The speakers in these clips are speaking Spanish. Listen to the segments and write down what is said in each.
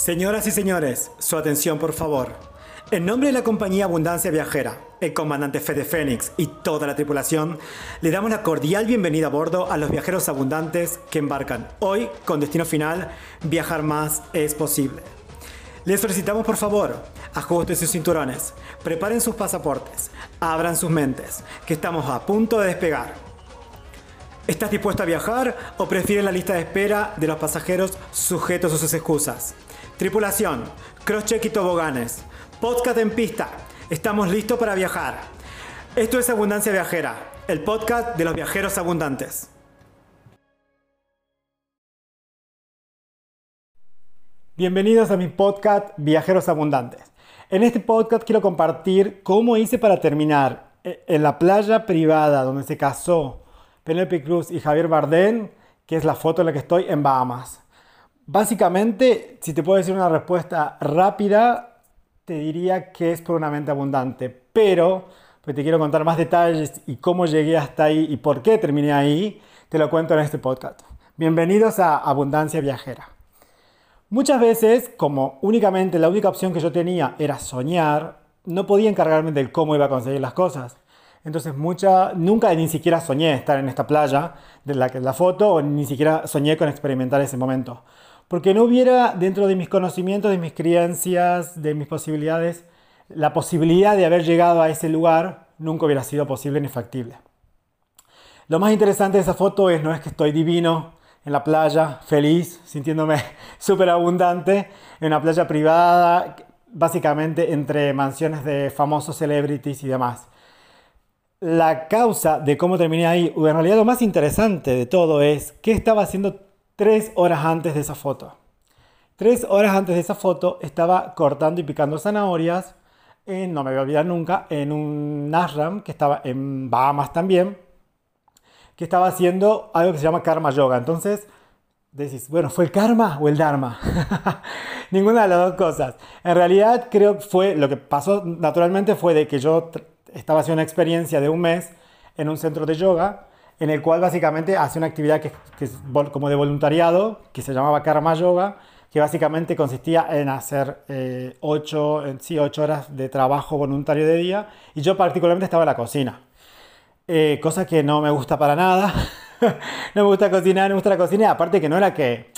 Señoras y señores, su atención por favor. En nombre de la compañía Abundancia Viajera, el comandante Fede Fénix y toda la tripulación, le damos la cordial bienvenida a bordo a los viajeros abundantes que embarcan hoy con destino final, viajar más es posible. Les solicitamos por favor, ajusten sus cinturones, preparen sus pasaportes, abran sus mentes, que estamos a punto de despegar. ¿Estás dispuesto a viajar o prefieres la lista de espera de los pasajeros sujetos a sus excusas? Tripulación, crosscheck y toboganes. Podcast en pista. Estamos listos para viajar. Esto es Abundancia Viajera, el podcast de los viajeros abundantes. Bienvenidos a mi podcast Viajeros Abundantes. En este podcast quiero compartir cómo hice para terminar eh, en la playa privada donde se casó Penelope Cruz y Javier Bardem, que es la foto en la que estoy en Bahamas. Básicamente, si te puedo decir una respuesta rápida, te diría que es por una mente abundante, pero pues te quiero contar más detalles y cómo llegué hasta ahí y por qué terminé ahí, te lo cuento en este podcast. Bienvenidos a Abundancia Viajera. Muchas veces, como únicamente la única opción que yo tenía era soñar, no podía encargarme del cómo iba a conseguir las cosas. Entonces, mucha, nunca ni siquiera soñé estar en esta playa de la que la foto, o ni siquiera soñé con experimentar ese momento. Porque no hubiera dentro de mis conocimientos, de mis creencias, de mis posibilidades, la posibilidad de haber llegado a ese lugar nunca hubiera sido posible ni factible. Lo más interesante de esa foto es no es que estoy divino en la playa, feliz, sintiéndome súper abundante, en una playa privada, básicamente entre mansiones de famosos celebrities y demás. La causa de cómo terminé ahí, en realidad lo más interesante de todo es qué estaba haciendo tres horas antes de esa foto. Tres horas antes de esa foto estaba cortando y picando zanahorias, en, no me voy a olvidar nunca, en un ashram que estaba en Bahamas también, que estaba haciendo algo que se llama karma yoga. Entonces, decís, bueno, ¿fue el karma o el dharma? Ninguna de las dos cosas. En realidad, creo que fue, lo que pasó naturalmente fue de que yo estaba haciendo una experiencia de un mes en un centro de yoga en el cual básicamente hace una actividad que, es como de voluntariado, que se llamaba Karma Yoga, que básicamente consistía en hacer 8 eh, sí, ocho horas de trabajo voluntario de día, y yo particularmente estaba en la cocina, eh, cosa que no me gusta para nada, no me gusta cocinar, no me gusta la cocina, aparte que no era que,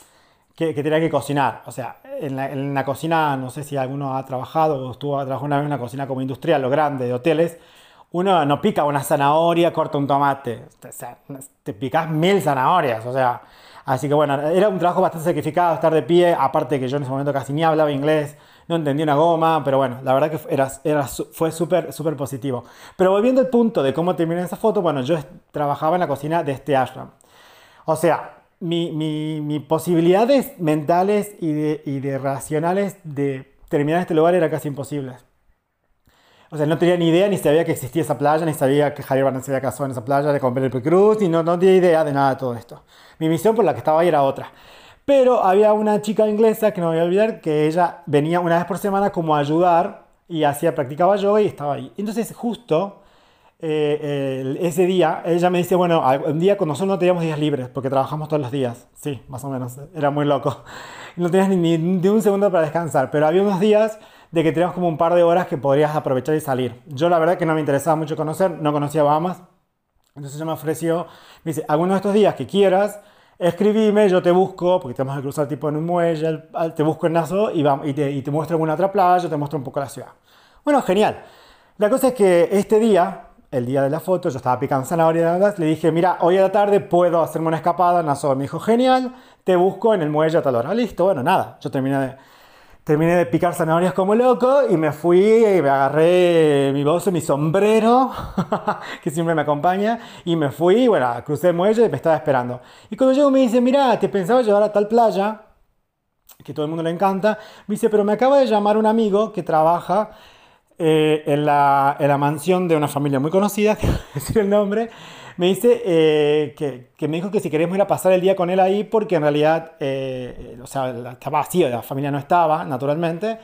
que, tenía que cocinar, o sea, en la, en la, cocina, no sé si alguno ha trabajado o estuvo trabajando una vez en una cocina como industrial o grande, de hoteles, uno no pica una zanahoria, corta un tomate. O sea, te picas mil zanahorias. O sea, así que bueno, era un trabajo bastante sacrificado estar de pie. Aparte que yo en ese momento casi ni hablaba inglés, no entendía una goma. Pero bueno, la verdad que era, era, fue súper, súper positivo. Pero volviendo al punto de cómo terminé esa foto, bueno, yo trabajaba en la cocina de este ashram. O sea, mis mi, posibilidades mentales y de, y de racionales de terminar este lugar era casi imposibles. O sea, no tenía ni idea, ni sabía que existía esa playa, ni sabía que Javier Barnes se había casado en esa playa de con Penelope Cruz, y no, no tenía idea de nada de todo esto. Mi misión por la que estaba ahí era otra. Pero había una chica inglesa que no voy a olvidar, que ella venía una vez por semana como a ayudar y hacía, practicaba yoga y estaba ahí. Entonces, justo eh, ese día, ella me dice, bueno, un día con nosotros no teníamos días libres porque trabajamos todos los días. Sí, más o menos, era muy loco. No tenías ni, ni un segundo para descansar, pero había unos días de que teníamos como un par de horas que podrías aprovechar y salir. Yo la verdad que no me interesaba mucho conocer, no conocía Bahamas, entonces ella me ofreció, me dice, alguno de estos días que quieras, escribime, yo te busco, porque tenemos que cruzar tipo en un muelle, te busco en Nassau y, te, y te muestro alguna otra playa, te muestro un poco la ciudad. Bueno, genial. La cosa es que este día, el día de la foto, yo estaba picando zanahoria, le dije, mira, hoy a la tarde puedo hacerme una escapada Nassau. Me dijo, genial, te busco en el muelle a tal hora. Listo, bueno, nada, yo terminé de terminé de picar zanahorias como loco y me fui y me agarré mi bolso, mi sombrero, que siempre me acompaña, y me fui, bueno, crucé el muelle y me estaba esperando. Y cuando llego me dice, mira, te pensaba llevar a tal playa, que todo el mundo le encanta, me dice, pero me acaba de llamar un amigo que trabaja eh, en, la, en la mansión de una familia muy conocida, que decir el nombre, me dice eh, que, me dijo que si queríamos ir a pasar el día con él ahí, porque en realidad, eh, o sea, estaba vacío, la familia no estaba, naturalmente.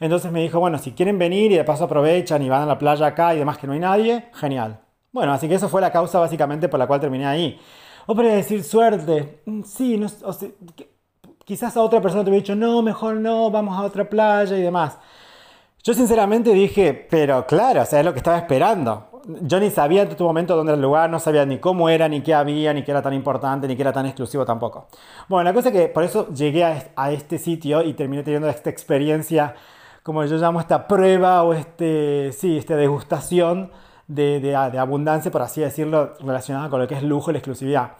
Entonces me dijo, bueno, si quieren venir y de paso aprovechan y van a la playa acá y demás que no hay nadie, genial. Bueno, así que eso fue la causa básicamente por la cual terminé ahí. O para decir suerte, mm, sí, quizás a otra persona te hubiera dicho, no, mejor no, vamos a otra playa y demás. Yo sinceramente dije, pero claro, o sea, es lo que estaba esperando. Yo ni sabía en tu momento dónde era el lugar, no sabía ni cómo era, ni qué había, ni qué era tan importante, ni qué era tan exclusivo tampoco. Bueno, la cosa es que por eso llegué a este sitio y terminé teniendo esta experiencia, como yo llamo esta prueba o este, sí, esta degustación de, de, abundancia, por así decirlo, relacionada con lo que es lujo y la exclusividad.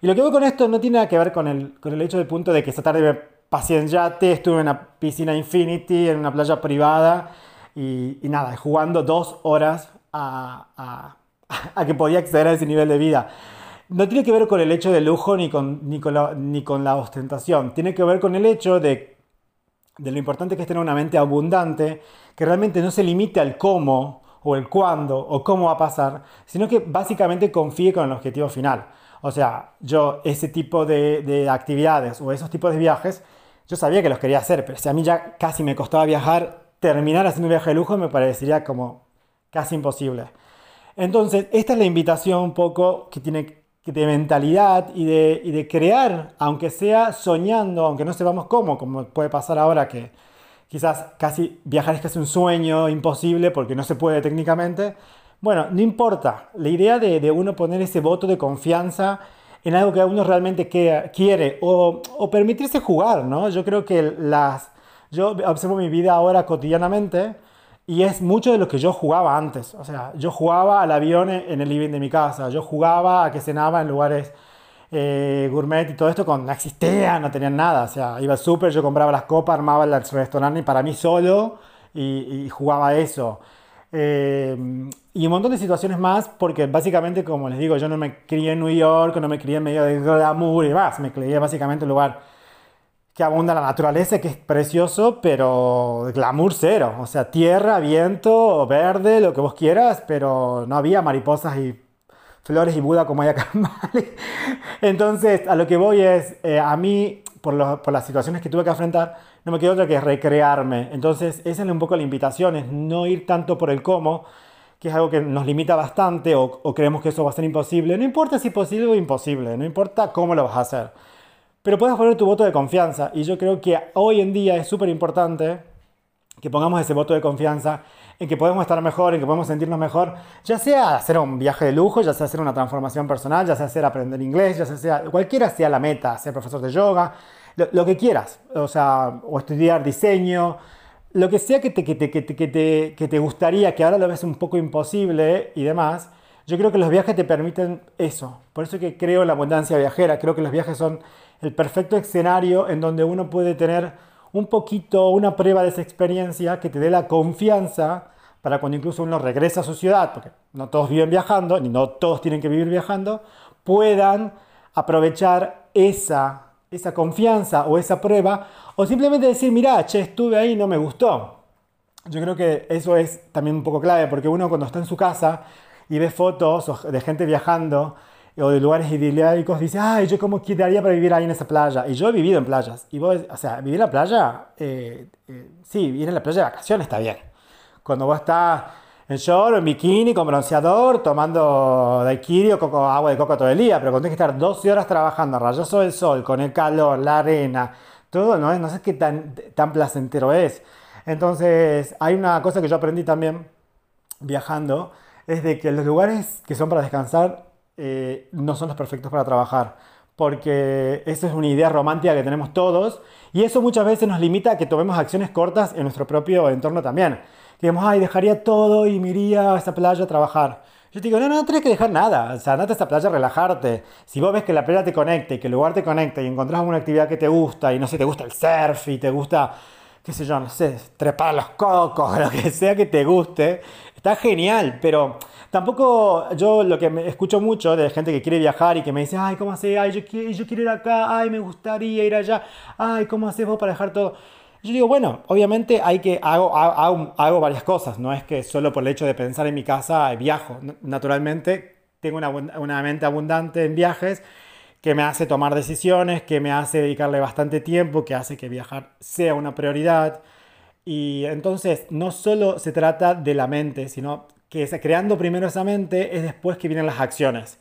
Y lo que veo con esto no tiene nada que ver con el, con el hecho del punto de que esta tarde me pasé en yate, estuve en una piscina Infinity, en una playa privada y, y nada, jugando dos horas a, a, a, que podía acceder a ese nivel de vida. No tiene que ver con el hecho de lujo ni con, ni con, la, ni con la ostentación, tiene que ver con el hecho de, de lo importante que es tener una mente abundante, que realmente no se limite al cómo o el cuándo o cómo va a pasar, sino que básicamente confíe con el objetivo final. O sea, yo ese tipo de, de, actividades o esos tipos de viajes, yo sabía que los quería hacer, pero si a mí ya casi me costaba viajar, terminar haciendo un viaje de lujo me parecería como casi imposible. Entonces, esta es la invitación un poco que tiene de mentalidad y de, y de crear, aunque sea soñando, aunque no sepamos cómo, como puede pasar ahora que quizás casi viajar es casi un sueño imposible porque no se puede técnicamente, bueno, no importa. La idea de, uno poner ese voto de confianza en algo que uno realmente quiere o, permitirse jugar, ¿no? Yo creo que las... Yo observo mi vida ahora cotidianamente y es mucho de lo que yo jugaba antes. O sea, yo jugaba al avión en el living de mi casa, yo jugaba a que cenaba en lugares eh, gourmet y todo esto cuando no existía, no tenían nada. O sea, iba súper, yo compraba las copas, armaba el restaurante para mí solo y, y jugaba eso. Eh, y un montón de situaciones más, porque básicamente, como les digo, yo no me crié en New York, no me crié en medio de glamour y más, me crié básicamente en un lugar que abunda la naturaleza, que es precioso, pero glamour cero. O sea, tierra, viento, verde, lo que vos quieras, pero no había mariposas y flores y Buda como hay acá en Mali. Entonces, a lo que voy es, eh, a mí, por, por las situaciones que tuve que enfrentar, no me queda otra que recrearme. Entonces, esa es un poco la invitación, es no ir tanto por el cómo, que es algo que nos limita bastante o, creemos que eso va a ser imposible. No importa si es posible o imposible, no importa cómo lo vas a hacer. Pero puedes poner tu voto de confianza y yo creo que hoy en día es súper importante que pongamos ese voto de confianza en que podemos estar mejor, en que podemos sentirnos mejor, ya sea hacer un viaje de lujo, ya sea hacer una transformación personal, ya sea hacer aprender inglés, ya sea cualquiera sea la meta, ser profesor de yoga, lo, que quieras, o sea, o estudiar diseño, lo que sea que te, que, te, que, te, que te gustaría, que ahora lo ves un poco imposible y demás, yo creo que los viajes te permiten eso. Por eso que creo la abundancia viajera, creo que los viajes son el perfecto escenario en donde uno puede tener un poquito, una prueba de esa experiencia que te dé la confianza para cuando incluso uno regresa a su ciudad, porque no todos viven viajando, ni no todos tienen que vivir viajando, puedan aprovechar esa esa confianza o esa prueba, o simplemente decir, mira, che, estuve ahí y no me gustó. Yo creo que eso es también un poco clave, porque uno cuando está en su casa y ve fotos de gente viajando o de lugares idílicos, dice, ay, yo cómo quedaría para vivir ahí en esa playa. Y yo he vivido en playas. Y vos, o sea, vivir en la playa, eh, eh, sí, vivir en la playa de vacaciones está bien. Cuando vos estás en short, en bikini, con bronceador, tomando daiquiri o coco, agua de coco todo el día, pero cuando tienes que estar 12 horas trabajando, rayoso del sol, con el calor, la arena, todo, no, no sé qué tan, tan placentero es. Entonces, hay una cosa que yo aprendí también viajando, es de que los lugares que son para descansar eh, no son los perfectos para trabajar, porque esa es una idea romántica que tenemos todos, y eso muchas veces nos limita a que tomemos acciones cortas en nuestro propio entorno también que digamos, ay, dejaría todo y me iría a esta playa a trabajar. Yo te digo, no, no, no tienes que dejar nada. O sea, andate a esta playa a relajarte. Si vos ves que la playa te conecta y que el lugar te conecta y encontrás una actividad que te gusta y no sé, te gusta el surf y te gusta, qué sé yo, no sé, trepar los cocos, lo que sea que te guste, está genial. Pero tampoco yo lo que me escucho mucho de gente que quiere viajar y que me dice, ay, ¿cómo haces? Ay, yo quiero, yo quiero ir acá, ay, me gustaría ir allá, ay, ¿cómo haces vos para dejar todo? Yo digo, bueno, obviamente hay que, hago, hago, hago, varias cosas, no es que solo por el hecho de pensar en mi casa viajo. Naturalmente tengo una, una mente abundante en viajes que me hace tomar decisiones, que me hace dedicarle bastante tiempo, que hace que viajar sea una prioridad. Y entonces no solo se trata de la mente, sino que creando primero esa mente es después que vienen las acciones.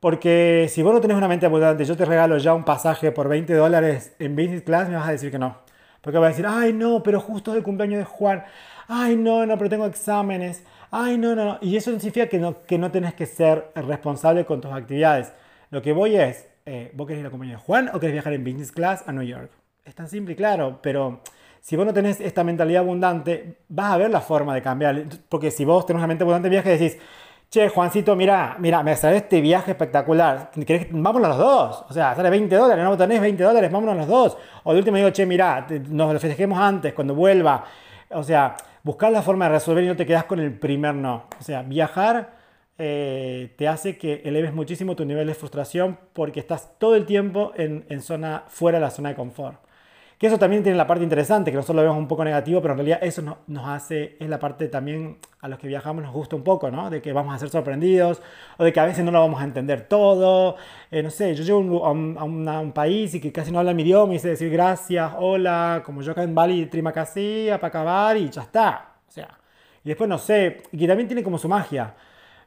Porque si vos no tenés una mente abundante, yo te regalo ya un pasaje por 20 dólares en business class, me vas a decir que no. Porque vas a decir, ay no, pero justo es el cumpleaños de Juan. Ay no, no, pero tengo exámenes. Ay no, no, no. Y eso significa que no, que no tenés que ser responsable con tus actividades. Lo que voy es, eh, ¿vos querés ir a cumpleaños de Juan o querés viajar en business class a New York? Es tan simple y claro, pero si vos no tenés esta mentalidad abundante, vas a ver la forma de cambiar. Porque si vos tenés una mente abundante de viaje, decís, che, Juancito, mira, mira, me sale este viaje espectacular. ¿Querés? Vámonos los dos. O sea, sale 20 dólares, no tenés 20 dólares, vámonos los dos. O de último digo, che, mira, nos lo festejemos antes, cuando vuelva. O sea, buscar la forma de resolver y no te quedas con el primer no. O sea, viajar eh, te hace que eleves muchísimo tu nivel de frustración porque estás todo el tiempo en, en zona, fuera de la zona de confort. Que eso también tiene la parte interesante, que nosotros lo vemos un poco negativo, pero en realidad eso nos hace, es la parte también a los que viajamos nos gusta un poco, ¿no? De que vamos a ser sorprendidos, o de que a veces no lo vamos a entender todo. Eh, no sé, yo llego a, un, a, un, país y que casi no habla mi idioma y sé decir gracias, hola, como yo acá en Bali, Trimacasía, para acabar y ya está. O sea, y después no sé, y que también tiene como su magia.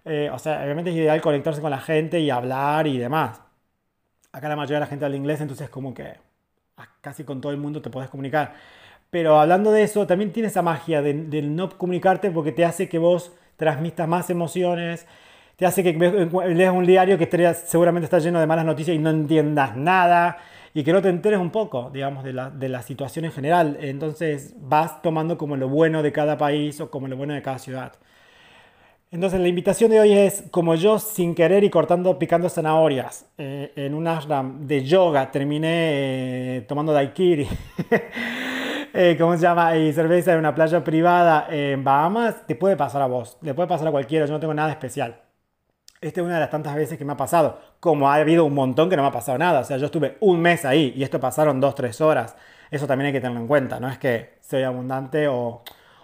Eh, o sea, obviamente es ideal conectarse con la gente y hablar y demás. Acá la mayoría de la gente habla inglés, entonces como que casi con todo el mundo te puedes comunicar. Pero hablando de eso, también tiene esa magia del no comunicarte porque te hace que vos transmitas más emociones, te hace que leas un diario que seguramente está lleno de malas noticias y no entiendas nada y que no te enteres un poco, digamos, de la, de la situación en general. Entonces vas tomando como lo bueno de cada país o como lo bueno de cada ciudad. Entonces la invitación de hoy es, como yo sin querer y cortando, picando zanahorias eh, en un ashram de yoga, terminé eh, tomando daiquiri, eh, ¿cómo se llama? Y cerveza en una playa privada en Bahamas, te puede pasar a vos, le puede pasar a cualquiera, yo no tengo nada especial. Esta es una de las tantas veces que me ha pasado, como ha habido un montón que no me ha pasado nada, o sea, yo estuve un mes ahí y esto pasaron dos, tres horas, eso también hay que tenerlo en cuenta, no es que soy abundante o,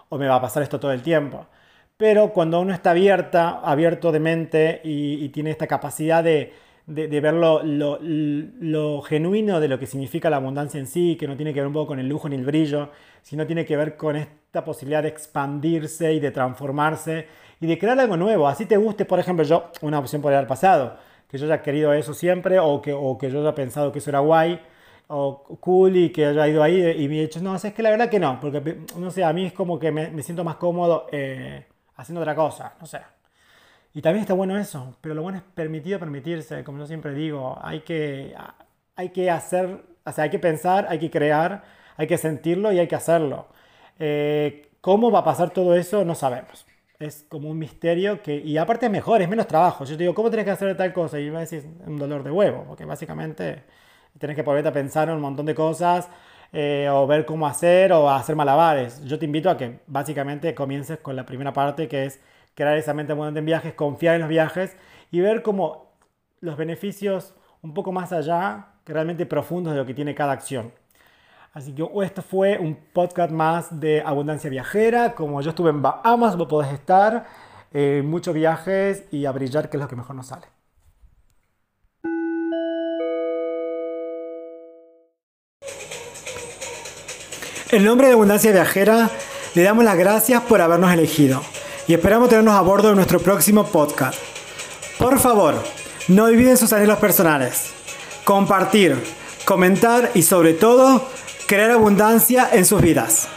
o me va a pasar esto todo el tiempo. Pero cuando uno está abierta, abierto de mente y, tiene esta capacidad de, ver lo, genuino de lo que significa la abundancia en sí, que no tiene que ver un poco con el lujo ni el brillo, sino tiene que ver con esta posibilidad de expandirse y de transformarse y de crear algo nuevo. Así te guste, por ejemplo, yo, una opción podría haber pasado, que yo haya querido eso siempre o que, o que yo haya pensado que eso era guay o cool y que haya ido ahí y me he dicho, no, es que la verdad que no, porque no sé, a mí es como que me, siento más cómodo. Eh, haciendo otra cosa, no sé. Y también está bueno eso, pero lo bueno es permitido permitirse, como yo siempre digo, hay que, hay que hacer, o sea, hay que pensar, hay que crear, hay que sentirlo y hay que hacerlo. Eh, ¿Cómo va a pasar todo eso? No sabemos. Es como un misterio que, y aparte es mejor, es menos trabajo. Yo te digo, ¿cómo tenés que hacer tal cosa? Y me decís, un dolor de huevo, porque básicamente tenés que ponerte a pensar en un montón de cosas eh, o ver cómo hacer o hacer malabares. Yo te invito a que básicamente comiences con la primera parte que es crear esa mente abundante en viajes, confiar en los viajes y ver como los beneficios un poco más allá, que realmente profundos de lo que tiene cada acción. Así que esto fue un podcast más de abundancia viajera. Como yo estuve en Bahamas, vos podés estar en muchos viajes y a brillar, que es lo que mejor nos sale. En nombre de Abundancia Viajera, le damos las gracias por habernos elegido y esperamos tenernos a bordo de nuestro próximo podcast. Por favor, no olviden sus anhelos personales, compartir, comentar y sobre todo, crear abundancia en sus vidas.